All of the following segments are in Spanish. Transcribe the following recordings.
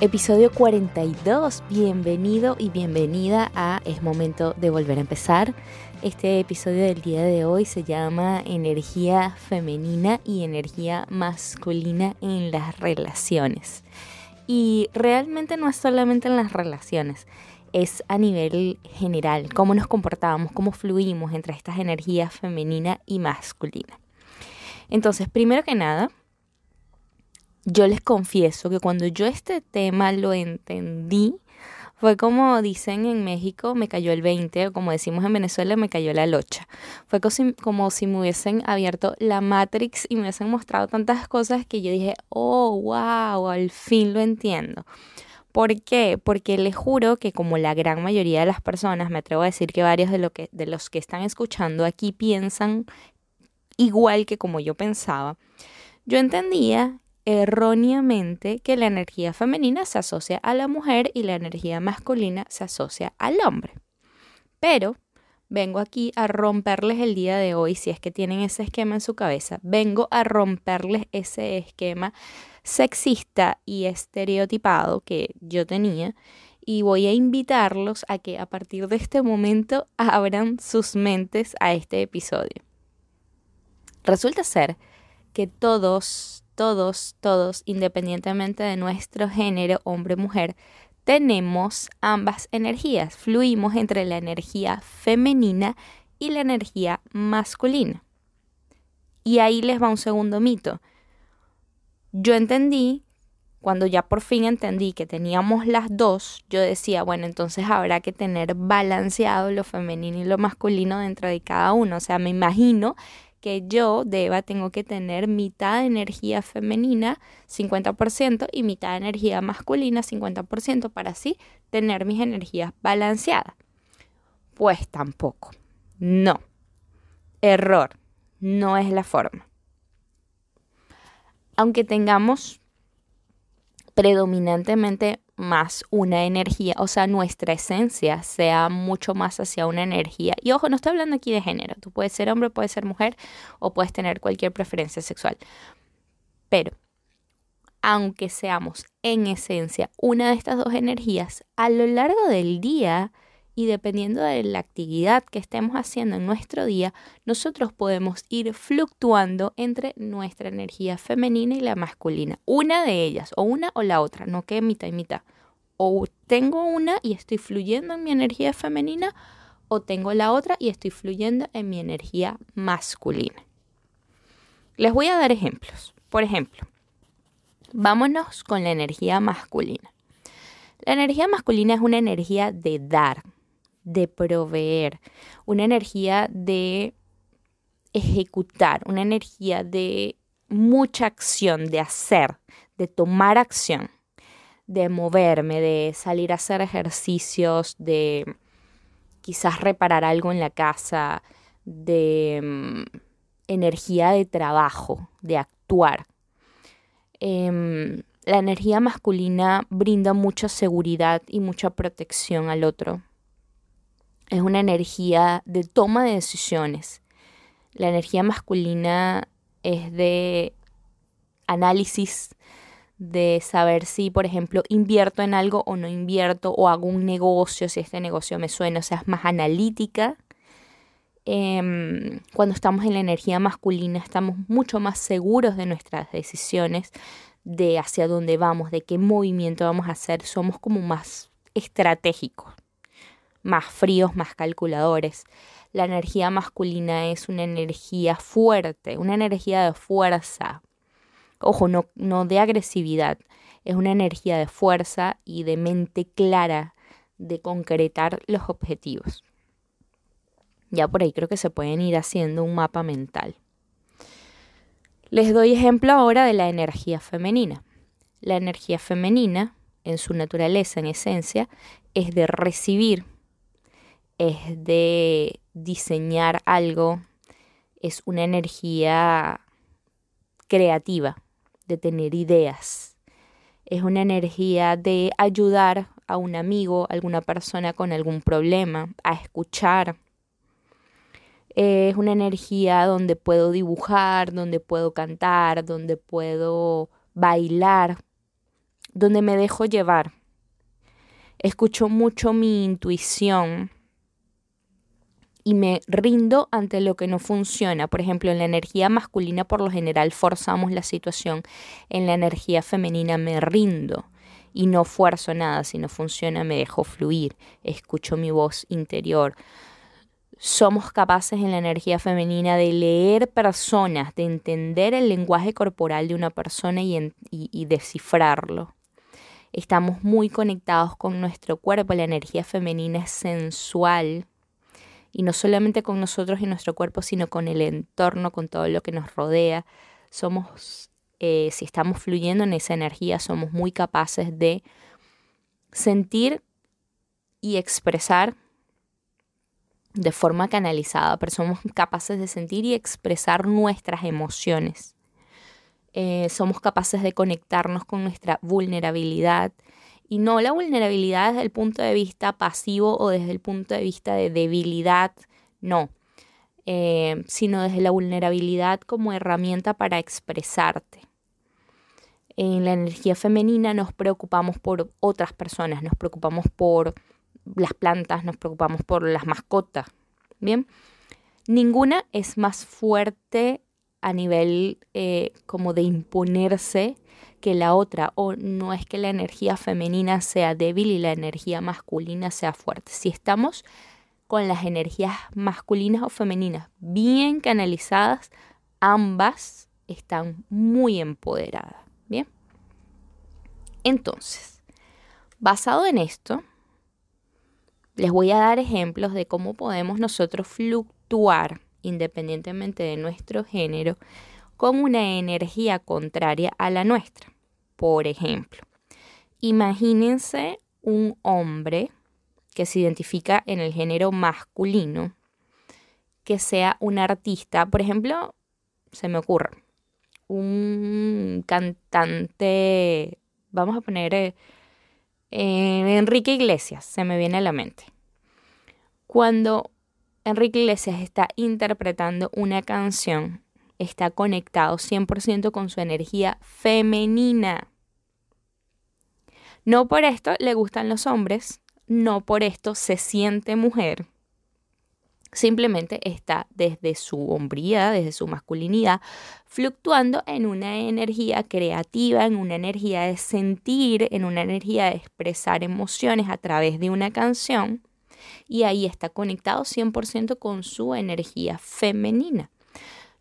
Episodio 42, bienvenido y bienvenida a Es momento de volver a empezar. Este episodio del día de hoy se llama Energía femenina y energía masculina en las relaciones. Y realmente no es solamente en las relaciones, es a nivel general, cómo nos comportamos, cómo fluimos entre estas energías femenina y masculina. Entonces, primero que nada, yo les confieso que cuando yo este tema lo entendí, fue como dicen en México, me cayó el 20, o como decimos en Venezuela, me cayó la locha. Fue como si me hubiesen abierto la Matrix y me hubiesen mostrado tantas cosas que yo dije, oh, wow, al fin lo entiendo. ¿Por qué? Porque les juro que como la gran mayoría de las personas, me atrevo a decir que varios de, lo que, de los que están escuchando aquí piensan igual que como yo pensaba, yo entendía erróneamente que la energía femenina se asocia a la mujer y la energía masculina se asocia al hombre. Pero vengo aquí a romperles el día de hoy, si es que tienen ese esquema en su cabeza, vengo a romperles ese esquema sexista y estereotipado que yo tenía y voy a invitarlos a que a partir de este momento abran sus mentes a este episodio. Resulta ser que todos todos, todos, independientemente de nuestro género, hombre o mujer, tenemos ambas energías, fluimos entre la energía femenina y la energía masculina. Y ahí les va un segundo mito. Yo entendí, cuando ya por fin entendí que teníamos las dos, yo decía, bueno, entonces habrá que tener balanceado lo femenino y lo masculino dentro de cada uno. O sea, me imagino que yo, Deba, tengo que tener mitad de energía femenina, 50%, y mitad de energía masculina, 50%, para así tener mis energías balanceadas. Pues tampoco. No. Error. No es la forma. Aunque tengamos predominantemente más una energía, o sea, nuestra esencia sea mucho más hacia una energía. Y ojo, no estoy hablando aquí de género, tú puedes ser hombre, puedes ser mujer o puedes tener cualquier preferencia sexual. Pero, aunque seamos en esencia una de estas dos energías, a lo largo del día y dependiendo de la actividad que estemos haciendo en nuestro día, nosotros podemos ir fluctuando entre nuestra energía femenina y la masculina. Una de ellas, o una o la otra, no que mitad y mitad. O tengo una y estoy fluyendo en mi energía femenina, o tengo la otra y estoy fluyendo en mi energía masculina. Les voy a dar ejemplos. Por ejemplo, vámonos con la energía masculina. La energía masculina es una energía de dar, de proveer, una energía de ejecutar, una energía de mucha acción, de hacer, de tomar acción, de moverme, de salir a hacer ejercicios, de quizás reparar algo en la casa, de mm, energía de trabajo, de actuar. Em, la energía masculina brinda mucha seguridad y mucha protección al otro es una energía de toma de decisiones. La energía masculina es de análisis, de saber si, por ejemplo, invierto en algo o no invierto, o hago un negocio, si este negocio me suena, o sea, es más analítica. Em, cuando estamos en la energía masculina estamos mucho más seguros de nuestras decisiones, de hacia dónde vamos, de qué movimiento vamos a hacer, somos como más estratégicos más fríos, más calculadores. La energía masculina es una energía fuerte, una energía de fuerza. Ojo, no, no de agresividad, es una energía de fuerza y de mente clara de concretar los objetivos. Ya por ahí creo que se pueden ir haciendo un mapa mental. Les doy ejemplo ahora de la energía femenina. La energía femenina, en su naturaleza, en esencia, es de recibir, es de diseñar algo, es una energía creativa, de tener ideas. Es una energía de ayudar a un amigo, a alguna persona con algún problema, a escuchar. Es una energía donde puedo dibujar, donde puedo cantar, donde puedo bailar, donde me dejo llevar. Escucho mucho mi intuición y me rindo ante lo que no funciona. Por ejemplo, en la energía masculina por lo general forzamos la situación. En la energía femenina me rindo y no fuerzo nada. Si no funciona, me dejo fluir. Escucho mi voz interior. Somos capaces en la energía femenina de leer personas, de entender el lenguaje corporal de una persona y, y descifrarlo. Estamos muy conectados con nuestro cuerpo. La energía femenina es sensual y no solamente con nosotros y nuestro cuerpo, sino con el entorno, con todo lo que nos rodea. Somos, eh, si estamos fluyendo en esa energía, somos muy capaces de sentir y expresar de forma canalizada, pero somos capaces de sentir y expresar nuestras emociones. Eh, somos capaces de conectarnos con nuestra vulnerabilidad y no la vulnerabilidad desde el punto de vista pasivo o desde el punto de vista de debilidad, no, eh, sino desde la vulnerabilidad como herramienta para expresarte. En la energía femenina nos preocupamos por otras personas, nos preocupamos por las plantas, nos preocupamos por las mascotas. Bien, ninguna es más fuerte a nivel eh, como de imponerse que la otra, o no es que la energía femenina sea débil y la energía masculina sea fuerte. Si estamos con las energías masculinas o femeninas bien canalizadas, ambas están muy empoderadas. Bien. Entonces, basado en esto, les voy a dar ejemplos de cómo podemos nosotros fluctuar independientemente de nuestro género con una energía contraria a la nuestra. Por ejemplo, imagínense un hombre que se identifica en el género masculino, que sea un artista, por ejemplo, se me ocurre, un cantante, vamos a poner eh, Enrique Iglesias, se me viene a la mente. Cuando Enrique Iglesias está interpretando una canción, está conectado 100% con su energía femenina. No por esto le gustan los hombres, no por esto se siente mujer. Simplemente está desde su hombría, desde su masculinidad, fluctuando en una energía creativa, en una energía de sentir, en una energía de expresar emociones a través de una canción. Y ahí está conectado 100% con su energía femenina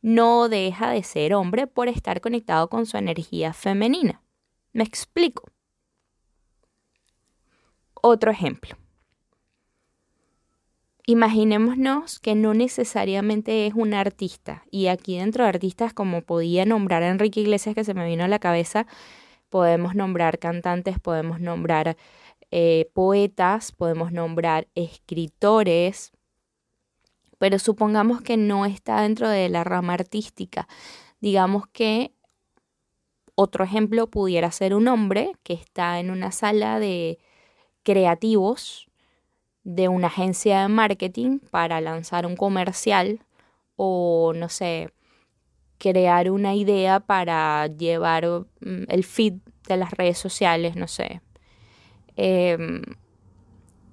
no deja de ser hombre por estar conectado con su energía femenina. Me explico. Otro ejemplo. Imaginémonos que no necesariamente es un artista, y aquí dentro de artistas, como podía nombrar a Enrique Iglesias, que se me vino a la cabeza, podemos nombrar cantantes, podemos nombrar eh, poetas, podemos nombrar escritores, pero supongamos que no está dentro de la rama artística. Digamos que otro ejemplo pudiera ser un hombre que está en una sala de creativos de una agencia de marketing para lanzar un comercial o no sé, crear una idea para llevar mm, el feed de las redes sociales, no sé. Em,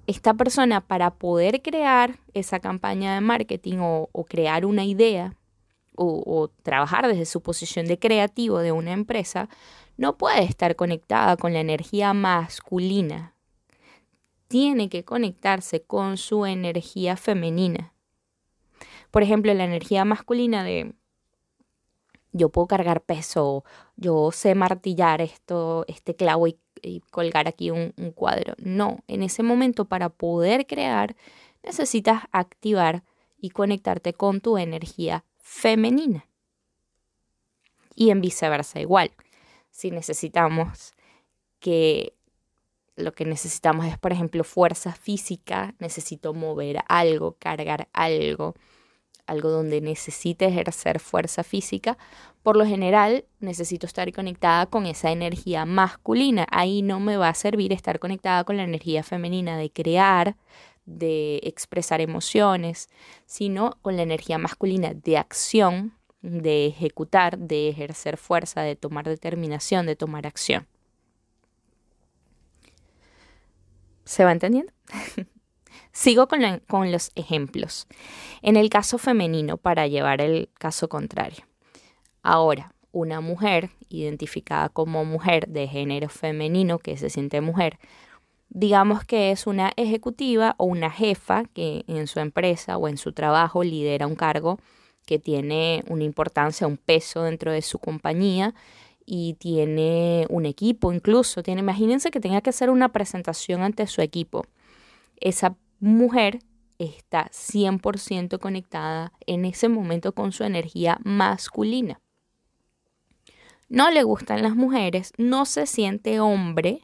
esta persona para poder crear esa campaña de marketing o, crear una idea o, o, trabajar desde su posición de creativo de una empresa, no puede estar conectada con la energía masculina. Tiene que conectarse con su energía femenina. Por ejemplo, la energía masculina de yo puedo cargar peso, yo sé martillar esto, este clavo y y colgar aquí un, cuadro. No, en ese momento para poder crear necesitas activar y conectarte con tu energía femenina. Y en viceversa igual. Si necesitamos que lo que necesitamos es, por ejemplo, fuerza física, necesito mover algo, cargar algo, algo donde necesite ejercer fuerza física, por lo general necesito estar conectada con esa energía masculina. Ahí no me va a servir estar conectada con la energía femenina de crear, de expresar emociones, sino con la energía masculina de acción, de ejecutar, de ejercer fuerza, de tomar determinación, de tomar acción. ¿Se va entendiendo? Sigo con, con, los ejemplos. En el caso femenino, para llevar el caso contrario. Ahora, una mujer identificada como mujer de género femenino que se siente mujer, digamos que es una ejecutiva o una jefa que en su empresa o en su trabajo lidera un cargo que tiene una importancia, un peso dentro de su compañía y tiene un equipo incluso. Tiene, imagínense que tenga que hacer una presentación ante su equipo. Esa mujer está 100% conectada en ese momento con su energía masculina. No le gustan las mujeres, no se siente hombre,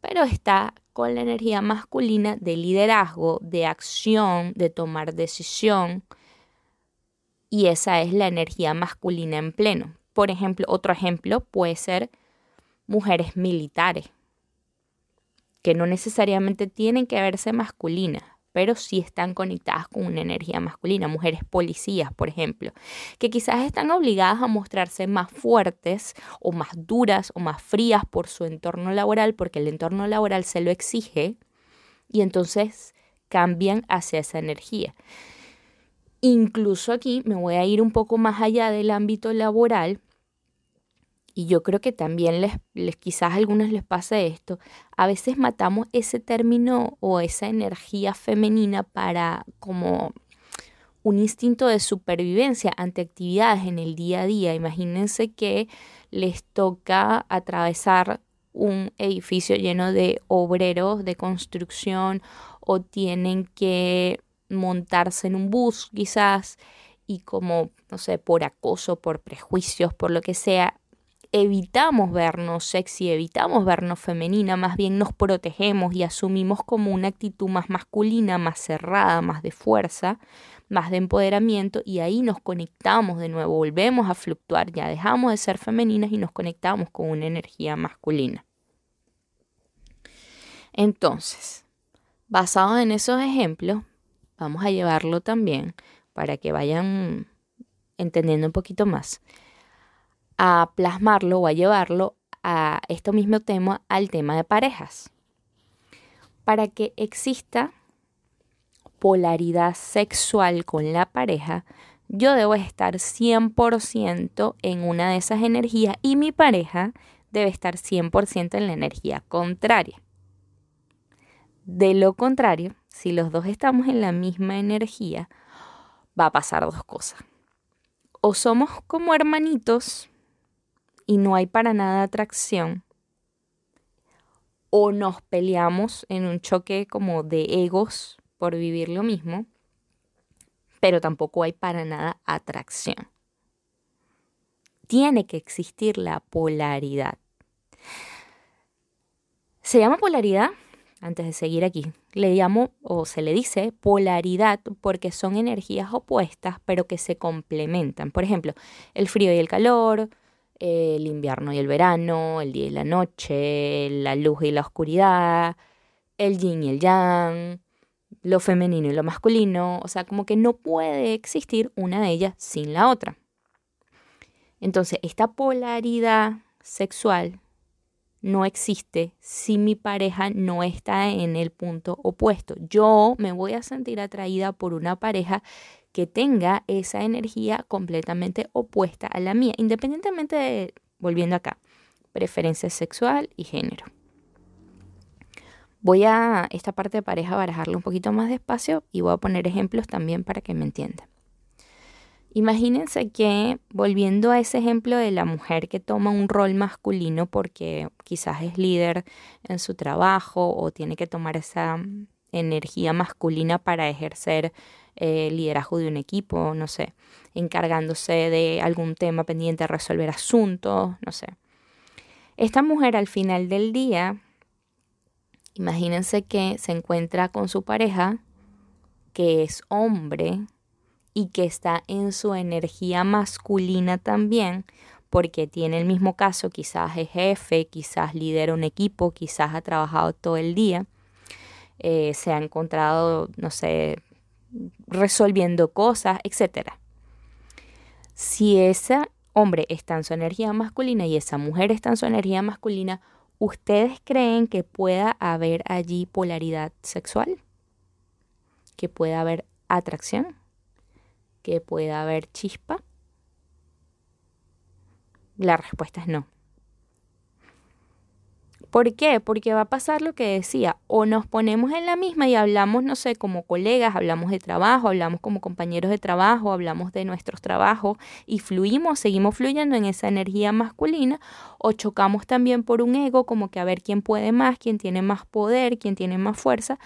pero está con la energía masculina de liderazgo, de acción, de tomar decisión. Y esa es la energía masculina en pleno. Por ejemplo, otro ejemplo puede ser mujeres militares, que no necesariamente tienen que verse masculinas, pero sí están conectadas con una energía masculina. Mujeres policías, por ejemplo, que quizás están obligadas a mostrarse más fuertes o más duras o más frías por su entorno laboral, porque el entorno laboral se lo exige, y entonces cambian hacia esa energía. Incluso aquí me voy a ir un poco más allá del ámbito laboral y yo creo que también les, les, quizás a algunos les pase esto, a veces matamos ese término o esa energía femenina para como un instinto de supervivencia ante actividades en el día a día. Imagínense que les toca atravesar un edificio lleno de obreros de construcción o tienen que montarse en un bus quizás y como, no sé, por acoso, por prejuicios, por lo que sea, evitamos vernos sexy, evitamos vernos femenina, más bien nos protegemos y asumimos como una actitud más masculina, más cerrada, más de fuerza, más de empoderamiento y ahí nos conectamos de nuevo, volvemos a fluctuar, ya dejamos de ser femeninas y nos conectamos con una energía masculina. Entonces, basado en esos ejemplos, vamos a llevarlo también para que vayan entendiendo un poquito más a plasmarlo o a llevarlo a este mismo tema al tema de parejas. Para que exista polaridad sexual con la pareja, yo debo estar 100% en una de esas energías y mi pareja debe estar 100% en la energía contraria. De lo contrario, si los dos estamos en la misma energía, va a pasar dos cosas. O somos como hermanitos y no hay para nada atracción, o nos peleamos en un choque como de egos por vivir lo mismo, pero tampoco hay para nada atracción. Tiene que existir la polaridad. Se llama polaridad, antes de seguir aquí, le llamo o se le dice polaridad porque son energías opuestas pero que se complementan. Por ejemplo, el frío y el calor, el invierno y el verano, el día y la noche, la luz y la oscuridad, el yin y el yang, lo femenino y lo masculino, o sea, como que no puede existir una de ellas sin la otra. Entonces, esta polaridad sexual no existe si mi pareja no está en el punto opuesto. Yo me voy a sentir atraída por una pareja que tenga esa energía completamente opuesta a la mía, independientemente de, volviendo acá, preferencia sexual y género. Voy a esta parte de pareja barajarla un poquito más despacio y voy a poner ejemplos también para que me entiendan. Imagínense que, volviendo a ese ejemplo de la mujer que toma un rol masculino porque quizás es líder en su trabajo o tiene que tomar esa energía masculina para ejercer eh, liderazgo de un equipo, no sé, encargándose de algún tema pendiente resolver asuntos, no sé. Esta mujer al final del día Imagínense que se encuentra con su pareja, que es hombre y que está en su energía masculina también, porque tiene el mismo caso, quizás es jefe, quizás lidera un equipo, quizás ha trabajado todo el día, eh, se ha encontrado, no sé, resolviendo cosas, etc. Si ese hombre está en su energía masculina y esa mujer está en su energía masculina, ¿ustedes creen que pueda haber allí polaridad sexual? ¿Que pueda haber atracción? ¿Que pueda haber chispa? La respuesta es no. ¿Por qué? Porque va a pasar lo que decía, o nos ponemos en la misma y hablamos, no sé, como colegas, hablamos de trabajo, hablamos como compañeros de trabajo, hablamos de nuestros trabajos y fluimos, seguimos fluyendo en esa energía masculina, o chocamos también por un ego, como que a ver quién puede más, quién tiene más poder, quién tiene más fuerza,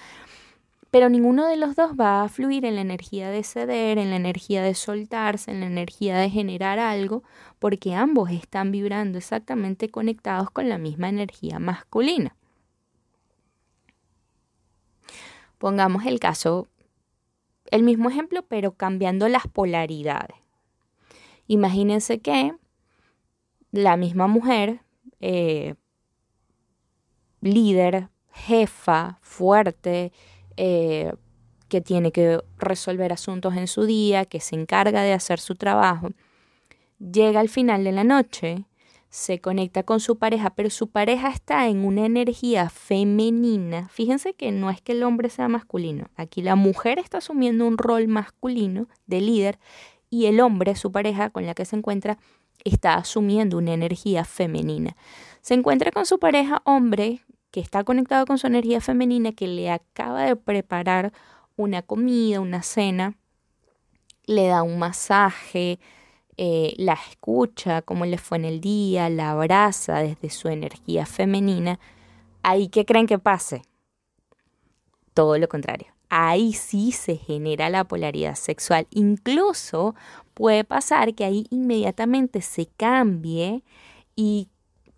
pero ninguno de los dos va a fluir en la energía de ceder, en la energía de soltarse, en la energía de generar algo, porque ambos están vibrando exactamente conectados con la misma energía masculina. Pongamos el caso, el mismo ejemplo, pero cambiando las polaridades. Imagínense que la misma mujer, eh, líder, jefa, fuerte, eh, que tiene que resolver asuntos en su día, que se encarga de hacer su trabajo, llega al final de la noche, se conecta con su pareja, pero su pareja está en una energía femenina. Fíjense que no es que el hombre sea masculino, aquí la mujer está asumiendo un rol masculino de líder y el hombre, su pareja con la que se encuentra, está asumiendo una energía femenina. Se encuentra con su pareja hombre que está conectado con su energía femenina, que le acaba de preparar una comida, una cena, le da un masaje, eh, la escucha, cómo le fue en el día, la abraza desde su energía femenina, ahí qué creen que pase? Todo lo contrario. Ahí sí se genera la polaridad sexual. Incluso puede pasar que ahí inmediatamente se cambie y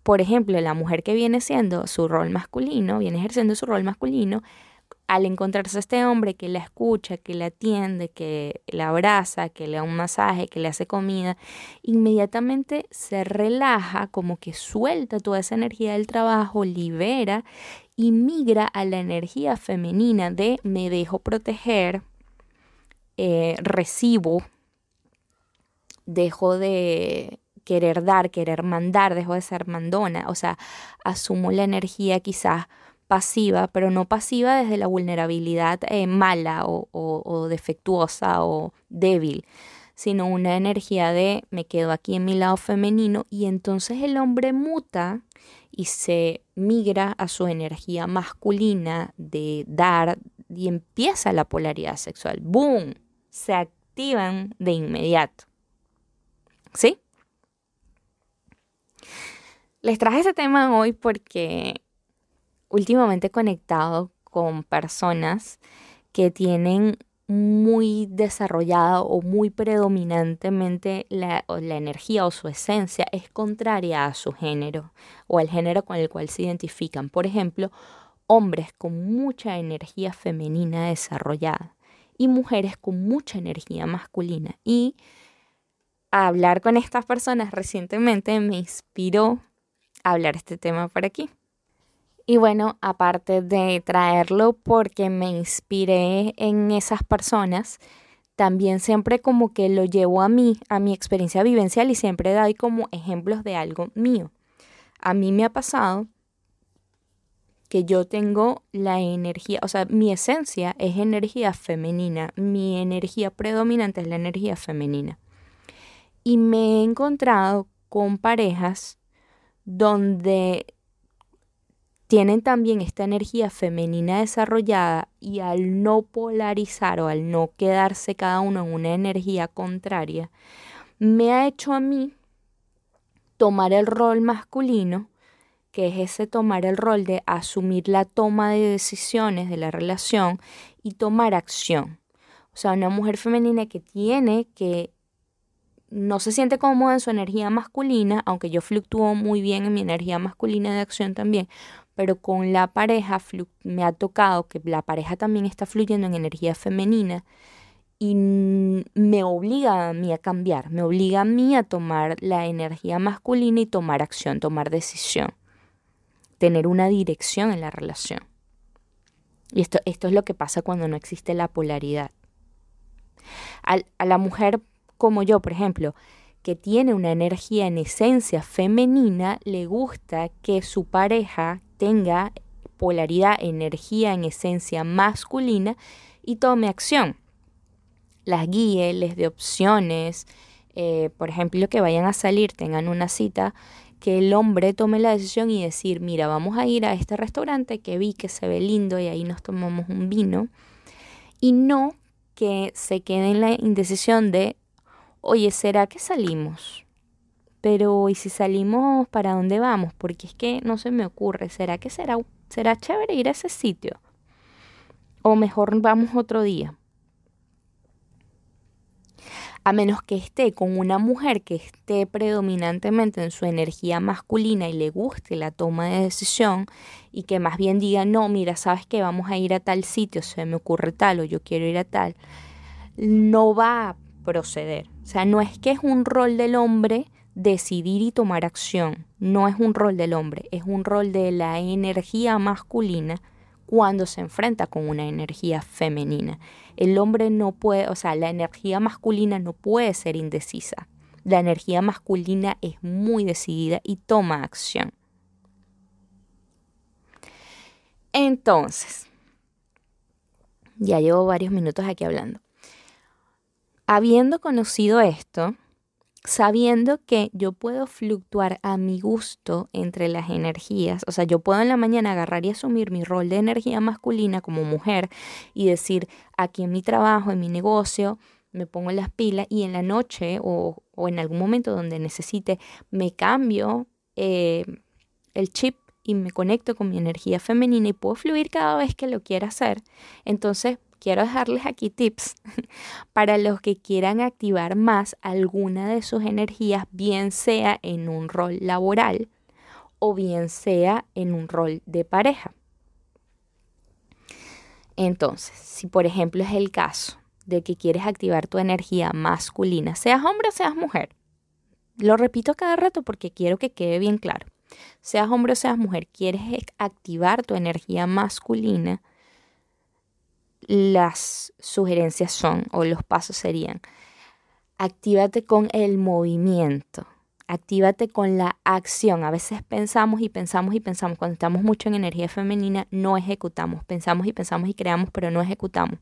por ejemplo, la mujer que viene siendo su rol masculino, viene ejerciendo su rol masculino, al encontrarse este hombre que la escucha, que la atiende, que la abraza, que le da un masaje, que le hace comida, inmediatamente se relaja, como que suelta toda esa energía del trabajo, libera y migra a la energía femenina de me dejo proteger, eh, recibo, dejo de querer dar, querer mandar, dejo de ser mandona, o sea, asumo la energía quizás pasiva, pero no pasiva desde la vulnerabilidad eh, mala o, defectuosa o débil, sino una energía de me quedo aquí en mi lado femenino y entonces el hombre muta y se migra a su energía masculina de dar y empieza la polaridad sexual. ¡Boom! Se activan de inmediato. ¿Sí? Les traje ese tema hoy porque últimamente he conectado con personas que tienen muy desarrollada o muy predominantemente la, la, energía o su esencia es contraria a su género o al género con el cual se identifican. Por ejemplo, hombres con mucha energía femenina desarrollada y mujeres con mucha energía masculina. Y hablar con estas personas recientemente me inspiró hablar este tema por aquí. Y bueno, aparte de traerlo porque me inspiré en esas personas, también siempre como que lo llevo a mí, a mi experiencia vivencial y siempre doy como ejemplos de algo mío. A mí me ha pasado que yo tengo la energía, o sea, mi esencia es energía femenina, mi energía predominante es la energía femenina. Y me he encontrado con parejas donde tienen también esta energía femenina desarrollada y al no polarizar o al no quedarse cada uno en una energía contraria, me ha hecho a mí tomar el rol masculino, que es ese tomar el rol de asumir la toma de decisiones de la relación y tomar acción. O sea, una mujer femenina que tiene que no se siente cómoda en su energía masculina, aunque yo fluctúo muy bien en mi energía masculina de acción también, pero con la pareja me ha tocado que la pareja también está fluyendo en energía femenina y me obliga a mí a cambiar, me obliga a mí a tomar la energía masculina y tomar acción, tomar decisión, tener una dirección en la relación. Y esto, esto es lo que pasa cuando no existe la polaridad. a la mujer como yo, por ejemplo, que tiene una energía en esencia femenina, le gusta que su pareja tenga polaridad, energía en esencia masculina y tome acción. Las guíe, les dé opciones, eh, por ejemplo, que vayan a salir, tengan una cita, que el hombre tome la decisión y decir, mira, vamos a ir a este restaurante que vi que se ve lindo y ahí nos tomamos un vino. Y no que se quede en la indecisión de, oye, ¿será que salimos? Pero, ¿y si salimos, para dónde vamos? Porque es que no se me ocurre, ¿será que será, será chévere ir a ese sitio? O mejor vamos otro día. A menos que esté con una mujer que esté predominantemente en su energía masculina y le guste la toma de decisión y que más bien diga, no, mira, sabes que vamos a ir a tal sitio, se me ocurre tal o yo quiero ir a tal, no va a proceder. O sea, no es que es un rol del hombre decidir y tomar acción. No es un rol del hombre, es un rol de la energía masculina cuando se enfrenta con una energía femenina. El hombre no puede, o sea, la energía masculina no puede ser indecisa. La energía masculina es muy decidida y toma acción. Entonces, ya llevo varios minutos aquí hablando. Habiendo conocido esto, sabiendo que yo puedo fluctuar a mi gusto entre las energías, o sea, yo puedo en la mañana agarrar y asumir mi rol de energía masculina como mujer y decir, aquí en mi trabajo, en mi negocio, me pongo las pilas y en la noche o, en algún momento donde necesite, me cambio eh, el chip y me conecto con mi energía femenina y puedo fluir cada vez que lo quiera hacer. Entonces quiero dejarles aquí tips para los que quieran activar más alguna de sus energías, bien sea en un rol laboral o bien sea en un rol de pareja. Entonces, si por ejemplo es el caso de que quieres activar tu energía masculina, seas hombre o seas mujer, lo repito cada rato porque quiero que quede bien claro. Seas hombre o seas mujer, quieres activar tu energía masculina, las sugerencias son o los pasos serían, actívate con el movimiento, actívate con la acción. A veces pensamos y pensamos y pensamos, cuando estamos mucho en energía femenina no ejecutamos, pensamos y pensamos y creamos, pero no ejecutamos.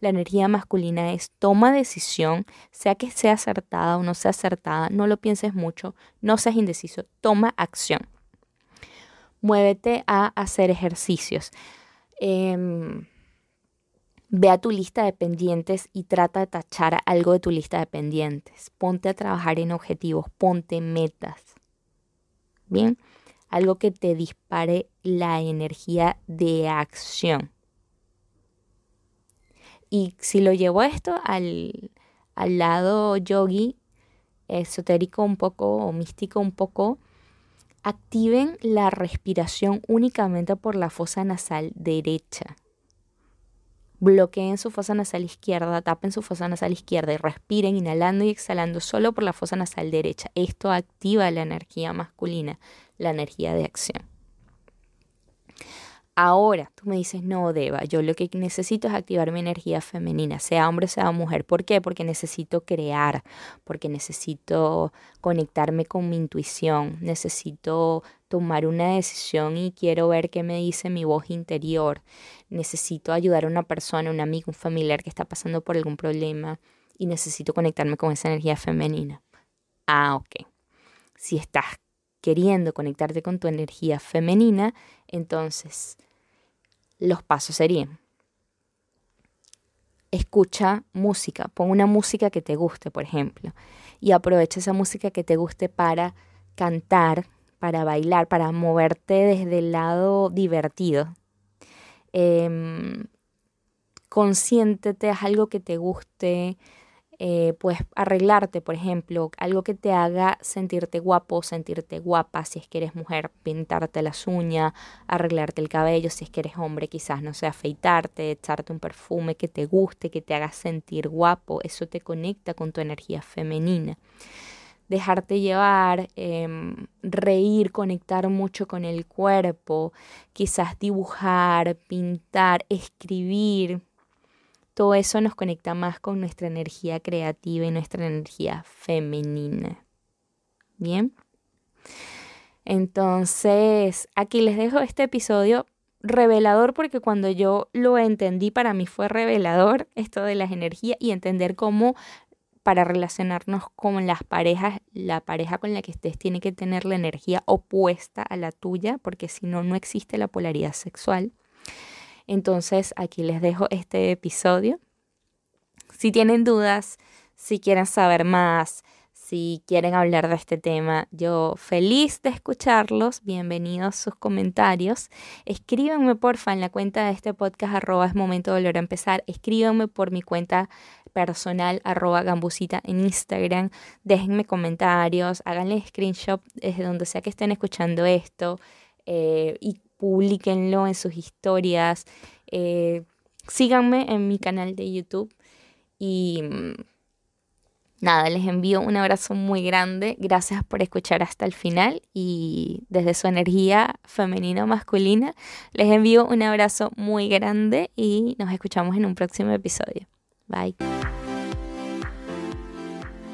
La energía masculina es toma decisión, sea que sea acertada o no sea acertada, no lo pienses mucho, no seas indeciso, toma acción. Muévete a hacer ejercicios. Em, Ve a tu lista de pendientes y trata de tachar algo de tu lista de pendientes. Ponte a trabajar en objetivos, ponte metas. Bien, algo que te dispare la energía de acción. Y si lo llevo esto al, al lado yogi, esotérico un poco o místico un poco, activen la respiración únicamente por la fosa nasal derecha bloqueen su fosa nasal izquierda, tapen su fosa nasal izquierda y respiren inhalando y exhalando solo por la fosa nasal derecha. Esto activa la energía masculina, la energía de acción. Ahora, tú me dices, no, Deba, yo lo que necesito es activar mi energía femenina, sea hombre, sea mujer. ¿Por qué? Porque necesito crear, porque necesito conectarme con mi intuición, necesito tomar una decisión y quiero ver qué me dice mi voz interior. Necesito ayudar a una persona, un amigo, un familiar que está pasando por algún problema y necesito conectarme con esa energía femenina. Ah, ok. Si estás queriendo conectarte con tu energía femenina, entonces los pasos serían, escucha música, pon una música que te guste, por ejemplo, y aprovecha esa música que te guste para cantar, para bailar, para moverte desde el lado divertido. Eh, consiéntete, haz algo que te guste, Eh, puedes arreglarte, por ejemplo, algo que te haga sentirte guapo, sentirte guapa, si es que eres mujer, pintarte las uñas, arreglarte el cabello, si es que eres hombre, quizás, no sé, afeitarte, echarte un perfume que te guste, que te haga sentir guapo, eso te conecta con tu energía femenina dejarte llevar, em, reír, conectar mucho con el cuerpo, quizás dibujar, pintar, escribir. Todo eso nos conecta más con nuestra energía creativa y nuestra energía femenina. Bien. Entonces, aquí les dejo este episodio revelador porque cuando yo lo entendí para mí fue revelador esto de las energías y entender cómo para relacionarnos con las parejas, la pareja con la que estés tiene que tener la energía opuesta a la tuya, porque si no, no existe la polaridad sexual. Entonces, aquí les dejo este episodio. Si tienen dudas, si quieren saber más, si quieren hablar de este tema, yo feliz de escucharlos. Bienvenidos sus comentarios. Escríbanme porfa en la cuenta de este podcast arroba es momento de volver a empezar. Escríbanme por mi cuenta personal arroba gambusita en Instagram. Déjenme comentarios, háganle screenshot desde donde sea que estén escuchando esto eh, y publiquenlo en sus historias. Eh, síganme en mi canal de YouTube y mm, nada, les envío un abrazo muy grande. Gracias por escuchar hasta el final y desde su energía femenina o masculina, les envío un abrazo muy grande y nos escuchamos en un próximo episodio. Bye.